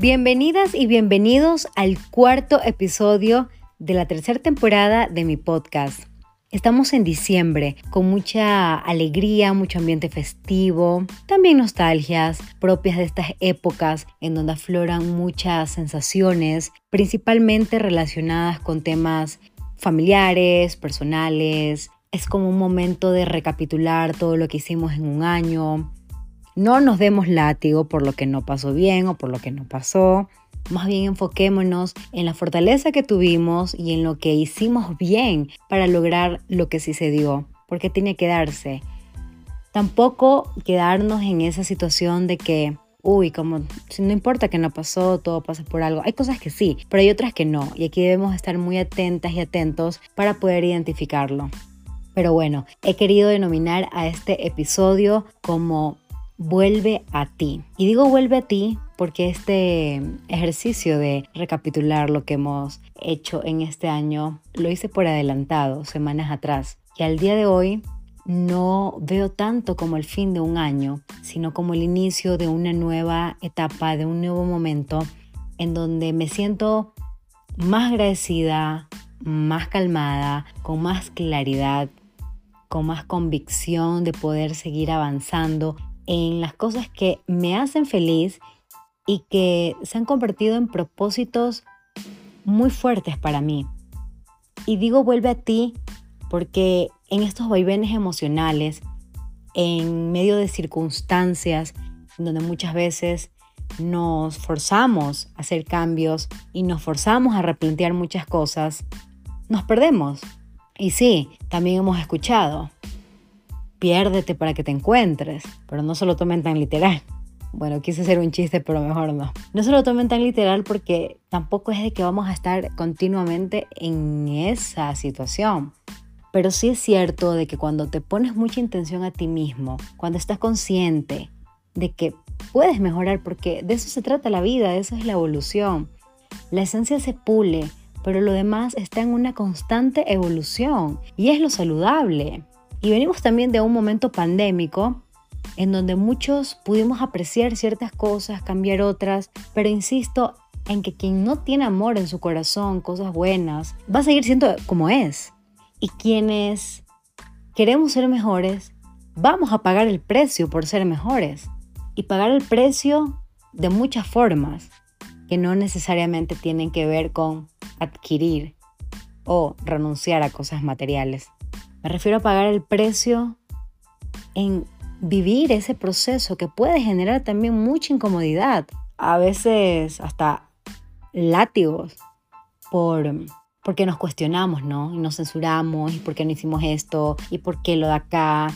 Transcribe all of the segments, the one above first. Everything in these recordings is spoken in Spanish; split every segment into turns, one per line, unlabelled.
Bienvenidas y bienvenidos al cuarto episodio de la tercera temporada de mi podcast. Estamos en diciembre con mucha alegría, mucho ambiente festivo, también nostalgias propias de estas épocas en donde afloran muchas sensaciones, principalmente relacionadas con temas familiares, personales. Es como un momento de recapitular todo lo que hicimos en un año, no nos demos látigo por lo que no pasó bien o por lo que no pasó. Más bien enfoquémonos en la fortaleza que tuvimos y en lo que hicimos bien para lograr lo que sí se dio, porque tiene que darse. Tampoco quedarnos en esa situación de que, uy, como si no importa que no pasó, todo pasa por algo. Hay cosas que sí, pero hay otras que no. Y aquí debemos estar muy atentas y atentos para poder identificarlo. Pero bueno, he querido denominar a este episodio como vuelve a ti. Y digo vuelve a ti porque este ejercicio de recapitular lo que hemos hecho en este año lo hice por adelantado, semanas atrás. Y al día de hoy no veo tanto como el fin de un año, sino como el inicio de una nueva etapa, de un nuevo momento en donde me siento más agradecida, más calmada, con más claridad, con más convicción de poder seguir avanzando en las cosas que me hacen feliz y que se han convertido en propósitos muy fuertes para mí. Y digo vuelve a ti porque en estos vaivenes emocionales, en medio de circunstancias donde muchas veces nos forzamos a hacer cambios y nos forzamos a replantear muchas cosas, nos perdemos. Y sí, también hemos escuchado, piérdete para que te encuentres, pero no se lo tomen tan literal. Bueno, quise hacer un chiste, pero mejor no. No se lo tomen tan literal porque tampoco es de que vamos a estar continuamente en esa situación. Pero sí es cierto de que cuando te pones mucha intención a ti mismo, cuando estás consciente de que puedes mejorar, porque de eso se trata la vida, de eso es la evolución. La esencia se pule, pero lo demás está en una constante evolución y es lo saludable. Y venimos también de un momento pandémico en donde muchos pudimos apreciar ciertas cosas, cambiar otras, pero insisto en que quien no tiene amor en su corazón, cosas buenas, va a seguir siendo como es. Y quienes queremos ser mejores, vamos a pagar el precio por ser mejores. Y pagar el precio de muchas formas, que no necesariamente tienen que ver con adquirir o renunciar a cosas materiales. Me refiero a pagar el precio en vivir ese proceso que puede generar también mucha incomodidad, a veces hasta látigos por porque nos cuestionamos, ¿no? Y nos censuramos, y por qué no hicimos esto, y por qué lo de acá,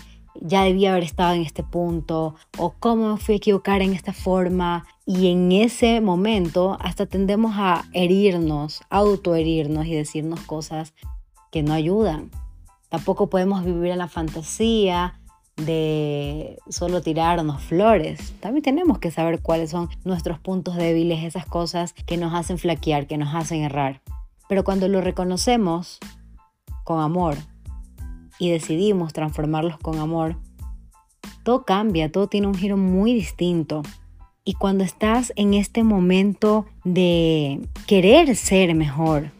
ya debía haber estado en este punto, o cómo me fui a equivocar en esta forma. Y en ese momento hasta tendemos a herirnos, autoherirnos y decirnos cosas que no ayudan. Tampoco podemos vivir en la fantasía de solo tirarnos flores. También tenemos que saber cuáles son nuestros puntos débiles, esas cosas que nos hacen flaquear, que nos hacen errar. Pero cuando lo reconocemos con amor y decidimos transformarlos con amor, todo cambia, todo tiene un giro muy distinto. Y cuando estás en este momento de querer ser mejor,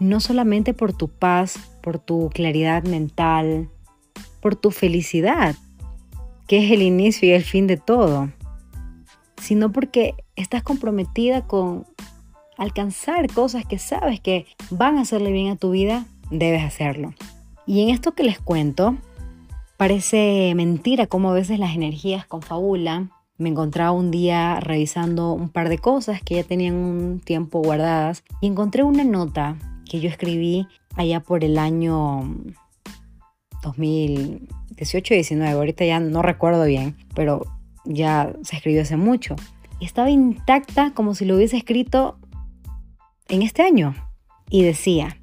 no solamente por tu paz, por tu claridad mental, por tu felicidad, que es el inicio y el fin de todo, sino porque estás comprometida con alcanzar cosas que sabes que van a hacerle bien a tu vida, debes hacerlo. Y en esto que les cuento, parece mentira cómo a veces las energías confabulan. Me encontraba un día revisando un par de cosas que ya tenían un tiempo guardadas y encontré una nota que yo escribí allá por el año 2018 19, ahorita ya no recuerdo bien, pero ya se escribió hace mucho. Y estaba intacta como si lo hubiese escrito en este año. Y decía,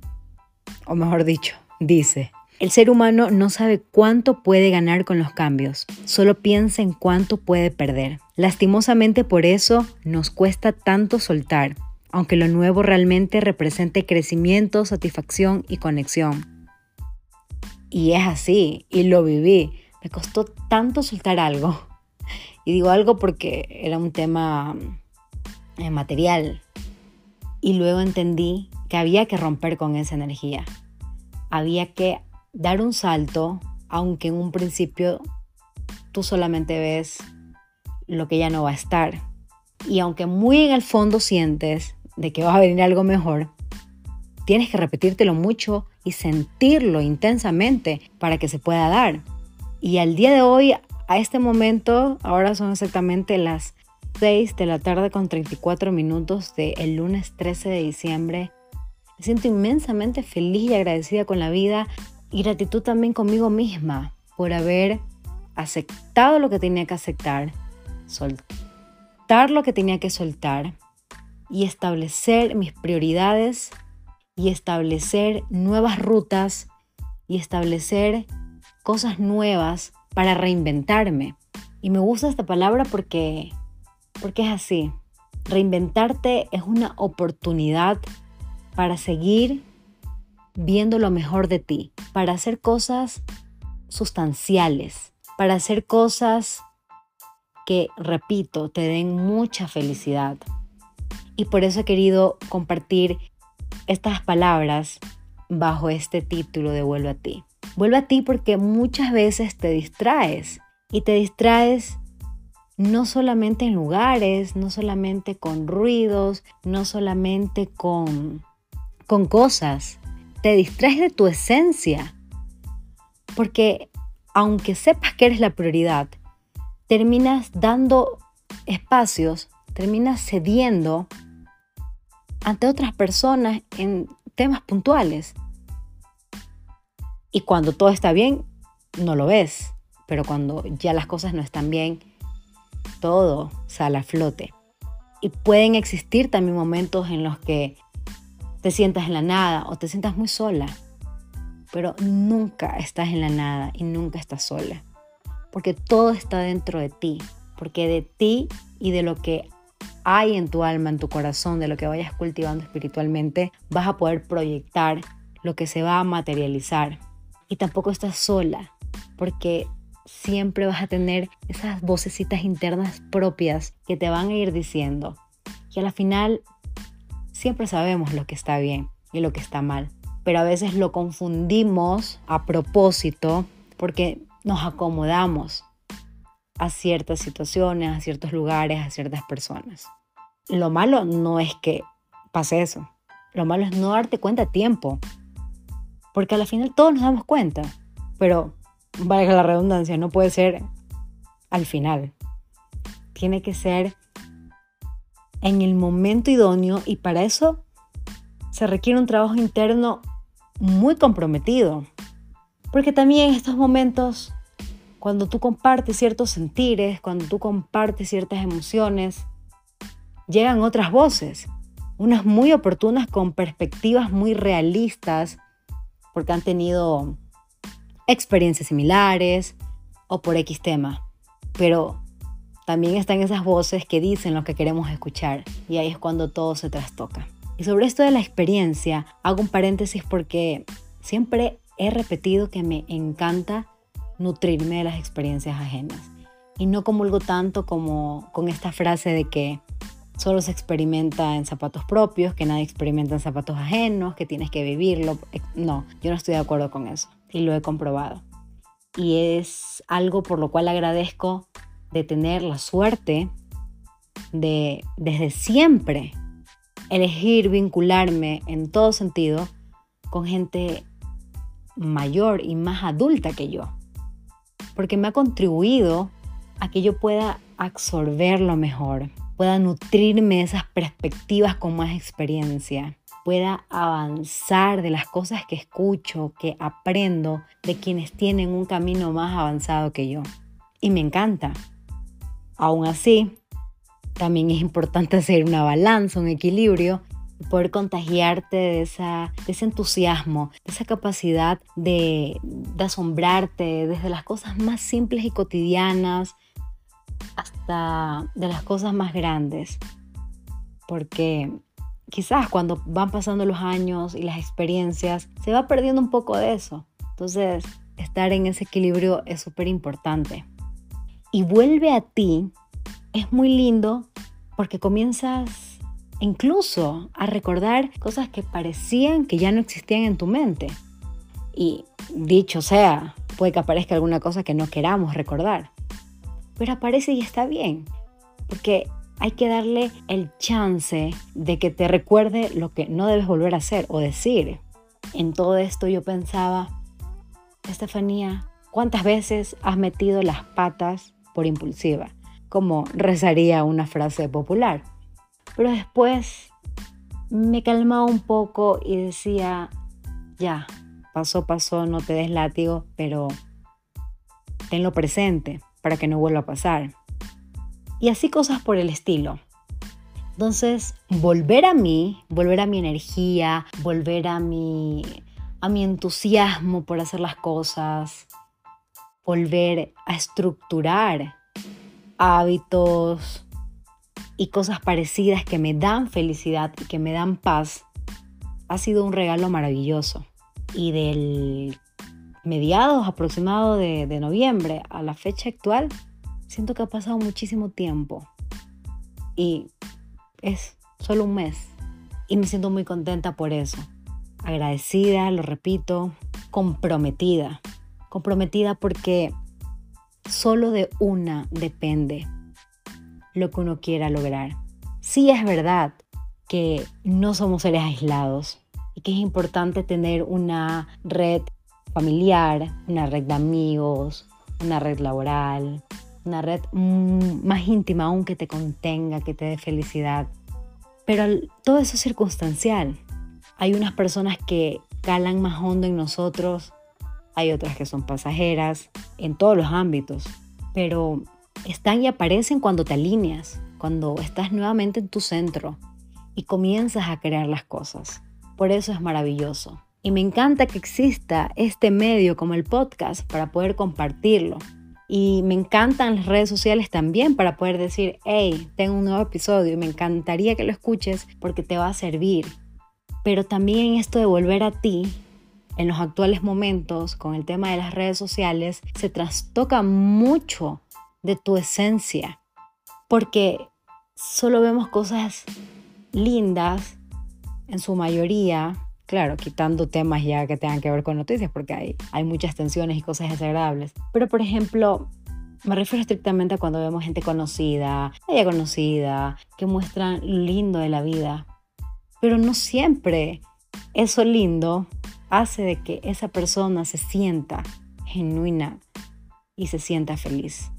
o mejor dicho, dice, el ser humano no sabe cuánto puede ganar con los cambios, solo piensa en cuánto puede perder. Lastimosamente por eso nos cuesta tanto soltar, aunque lo nuevo realmente represente crecimiento, satisfacción y conexión. Y es así, y lo viví. Me costó tanto soltar algo. Y digo algo porque era un tema eh, material. Y luego entendí que había que romper con esa energía. Había que dar un salto, aunque en un principio tú solamente ves lo que ya no va a estar. Y aunque muy en el fondo sientes de que va a venir algo mejor, tienes que repetírtelo mucho y sentirlo intensamente para que se pueda dar. Y al día de hoy, a este momento, ahora son exactamente las 6 de la tarde con 34 minutos del lunes 13 de diciembre. Me siento inmensamente feliz y agradecida con la vida y gratitud también conmigo misma por haber aceptado lo que tenía que aceptar, soltar lo que tenía que soltar y establecer mis prioridades y establecer nuevas rutas y establecer cosas nuevas para reinventarme. Y me gusta esta palabra porque, porque es así. Reinventarte es una oportunidad para seguir viendo lo mejor de ti, para hacer cosas sustanciales, para hacer cosas que, repito, te den mucha felicidad. Y por eso he querido compartir estas palabras bajo este título de Vuelve a ti. Vuelve a ti porque muchas veces te distraes y te distraes no solamente en lugares, no solamente con ruidos, no solamente con, con cosas, te distraes de tu esencia. Porque aunque sepas que eres la prioridad, terminas dando espacios, terminas cediendo ante otras personas en temas puntuales. Y cuando todo está bien, no lo ves. Pero cuando ya las cosas no están bien, todo sale a flote. Y pueden existir también momentos en los que te sientas en la nada o te sientas muy sola. Pero nunca estás en la nada y nunca estás sola. Porque todo está dentro de ti. Porque de ti y de lo que hay en tu alma, en tu corazón, de lo que vayas cultivando espiritualmente, vas a poder proyectar lo que se va a materializar. Y tampoco estás sola, porque siempre vas a tener esas vocecitas internas propias que te van a ir diciendo. Y a la final, siempre sabemos lo que está bien y lo que está mal. Pero a veces lo confundimos a propósito porque nos acomodamos a ciertas situaciones, a ciertos lugares, a ciertas personas. Lo malo no es que pase eso. Lo malo es no darte cuenta a tiempo. Porque al final todos nos damos cuenta. Pero, valga la redundancia, no puede ser al final. Tiene que ser en el momento idóneo y para eso se requiere un trabajo interno muy comprometido. Porque también en estos momentos cuando tú compartes ciertos sentires, cuando tú compartes ciertas emociones, llegan otras voces, unas muy oportunas con perspectivas muy realistas, porque han tenido experiencias similares o por X tema. Pero también están esas voces que dicen lo que queremos escuchar y ahí es cuando todo se trastoca. Y sobre esto de la experiencia, hago un paréntesis porque siempre he repetido que me encanta nutrirme de las experiencias ajenas. Y no comulgo tanto como con esta frase de que solo se experimenta en zapatos propios, que nadie experimenta en zapatos ajenos, que tienes que vivirlo. No, yo no estoy de acuerdo con eso y lo he comprobado. Y es algo por lo cual agradezco de tener la suerte de desde siempre elegir vincularme en todo sentido con gente mayor y más adulta que yo porque me ha contribuido a que yo pueda absorberlo mejor, pueda nutrirme de esas perspectivas con más experiencia, pueda avanzar de las cosas que escucho, que aprendo de quienes tienen un camino más avanzado que yo. Y me encanta. Aún así, también es importante hacer una balanza, un equilibrio poder contagiarte de, esa, ese entusiasmo, de esa capacidad de, de asombrarte desde las cosas más simples y cotidianas hasta de las cosas más grandes. Porque quizás cuando van pasando los años y las experiencias, se va perdiendo un poco de eso. Entonces, estar en ese equilibrio es súper importante. Y vuelve a ti es muy lindo porque comienzas incluso a recordar cosas que parecían que ya no existían en tu mente. Y dicho sea, puede que aparezca alguna cosa que no queramos recordar. Pero aparece y está bien, porque hay que darle el chance de que te recuerde lo que no debes volver a hacer o decir. En todo esto yo pensaba, Estefanía, ¿cuántas veces has metido las patas por impulsiva? Como rezaría una frase popular. Pero después me calmaba un poco y decía, ya, pasó, pasó, no te des látigo, pero tenlo presente para que no vuelva a pasar. Y así cosas por el estilo. Entonces, volver a mí, volver a mi energía, volver a mi, a mi entusiasmo por hacer las cosas, volver a estructurar hábitos y cosas parecidas que me dan felicidad y que me dan paz, ha sido un regalo maravilloso. Y del mediados aproximado de, de noviembre a la fecha actual, siento que ha pasado muchísimo tiempo. Y es solo un mes. Y me siento muy contenta por eso. Agradecida, lo repito, comprometida. Comprometida porque solo de una depende lo que uno quiera lograr. Sí es verdad que no somos seres aislados y que es importante tener una red familiar, una red de amigos, una red laboral, una red mm, más íntima aún que te contenga, que te dé felicidad. Pero todo eso es circunstancial. Hay unas personas que calan más hondo en nosotros, hay otras que son pasajeras en todos los ámbitos, pero están y aparecen cuando te alineas, cuando estás nuevamente en tu centro y comienzas a crear las cosas. Por eso es maravilloso. Y me encanta que exista este medio como el podcast para poder compartirlo, y me encantan las redes sociales también para poder decir, hey, tengo un nuevo episodio y me encantaría que lo escuches porque te va a servir. Pero también esto de volver a ti, en los actuales momentos, con el tema de las redes sociales, se trastoca mucho de tu esencia. Porque solo vemos cosas lindas, en su mayoría, Claro, quitando temas ya que tengan que ver con noticias, porque hay, hay muchas tensiones y cosas desagradables. Pero, por ejemplo, me refiero estrictamente a cuando vemos gente conocida, ella conocida, que muestran lindo de la vida. Pero no siempre eso lindo hace de que esa persona se sienta genuina y se sienta feliz.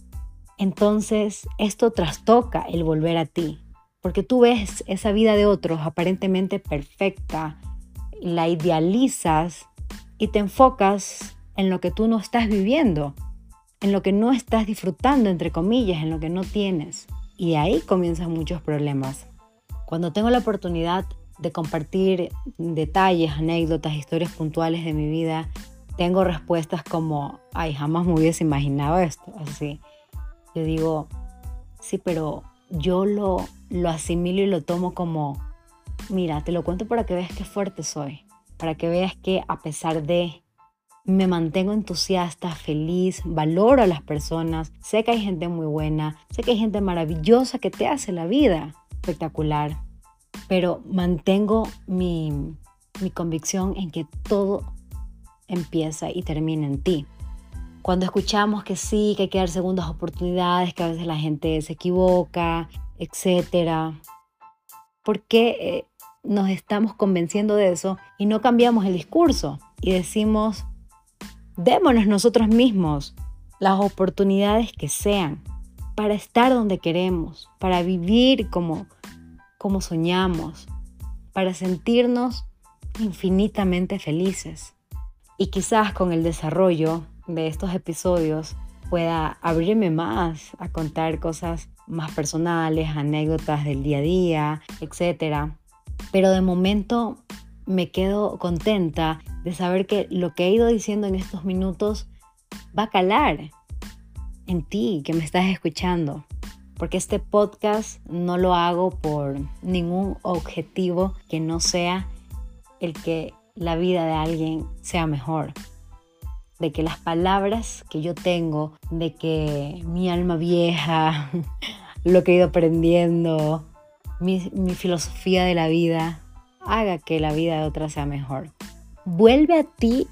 Entonces, esto trastoca el volver a ti, porque tú ves esa vida de otros aparentemente perfecta, la idealizas y te enfocas en lo que tú no estás viviendo, en lo que no estás disfrutando, entre comillas, en lo que no tienes. Y ahí comienzan muchos problemas. Cuando tengo la oportunidad de compartir detalles, anécdotas, historias puntuales de mi vida, tengo respuestas como, ay, jamás me hubiese imaginado esto. Así, yo digo, sí, pero yo lo, lo asimilo y lo tomo como Mira, te lo cuento para que veas qué fuerte soy, para que veas que a pesar de me mantengo entusiasta, feliz, valoro a las personas, sé que hay gente muy buena, sé que hay gente maravillosa que te hace la vida espectacular, pero mantengo mi, mi convicción en que todo empieza y termina en ti. Cuando escuchamos que sí, que hay que dar segundas oportunidades, que a veces la gente se equivoca, etcétera, ¿por qué eh, nos estamos convenciendo de eso y no cambiamos el discurso y decimos, démonos nosotros mismos las oportunidades que sean para estar donde queremos, para vivir como, como soñamos, para sentirnos infinitamente felices. Y quizás con el desarrollo de estos episodios pueda abrirme más a contar cosas más personales, anécdotas del día a día, etcétera pero de momento me quedo contenta de saber que lo que he ido diciendo en estos minutos va a calar en ti que me estás escuchando. Porque este podcast no lo hago por ningún objetivo que no sea el que la vida de alguien sea mejor. De que las palabras que yo tengo, de que mi alma vieja, lo que he ido aprendiendo, mi, filosofía de la vida haga que la vida de otra sea mejor. Vuelve a ti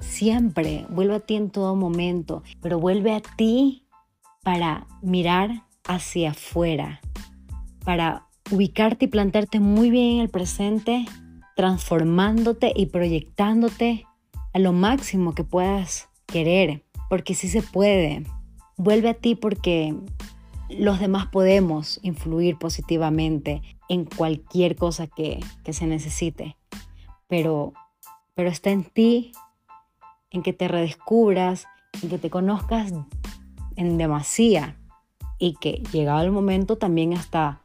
siempre, vuelve a ti en todo momento, pero vuelve a ti para mirar hacia afuera, para ubicarte y plantarte muy bien en el presente, transformándote y proyectándote a lo máximo que puedas querer, porque sí se puede. Vuelve a ti porque los demás podemos influir positivamente en cualquier cosa que, se necesite, pero, pero está en ti, en que te redescubras, en que te conozcas en demasía y que llegado el momento también hasta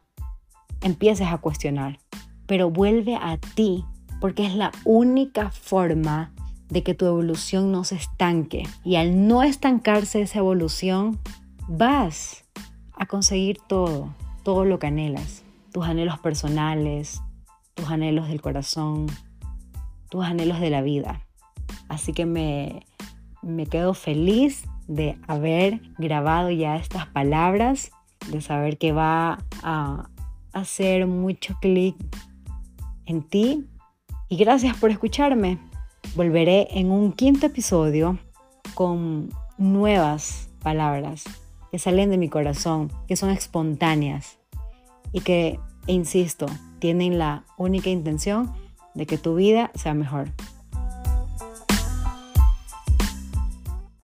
empieces a cuestionar. Pero vuelve a ti porque es la única forma de que tu evolución no se estanque. Y al no estancarse esa evolución, vas a conseguir todo, todo lo que anhelas. Tus anhelos personales, tus anhelos del corazón, tus anhelos de la vida. Así que me, me quedo feliz de haber grabado ya estas palabras, de saber que va a hacer mucho clic en ti. Y gracias por escucharme. Volveré en un quinto episodio con nuevas palabras que salen de mi corazón, que son espontáneas y que, insisto, tienen la única intención de que tu vida sea mejor.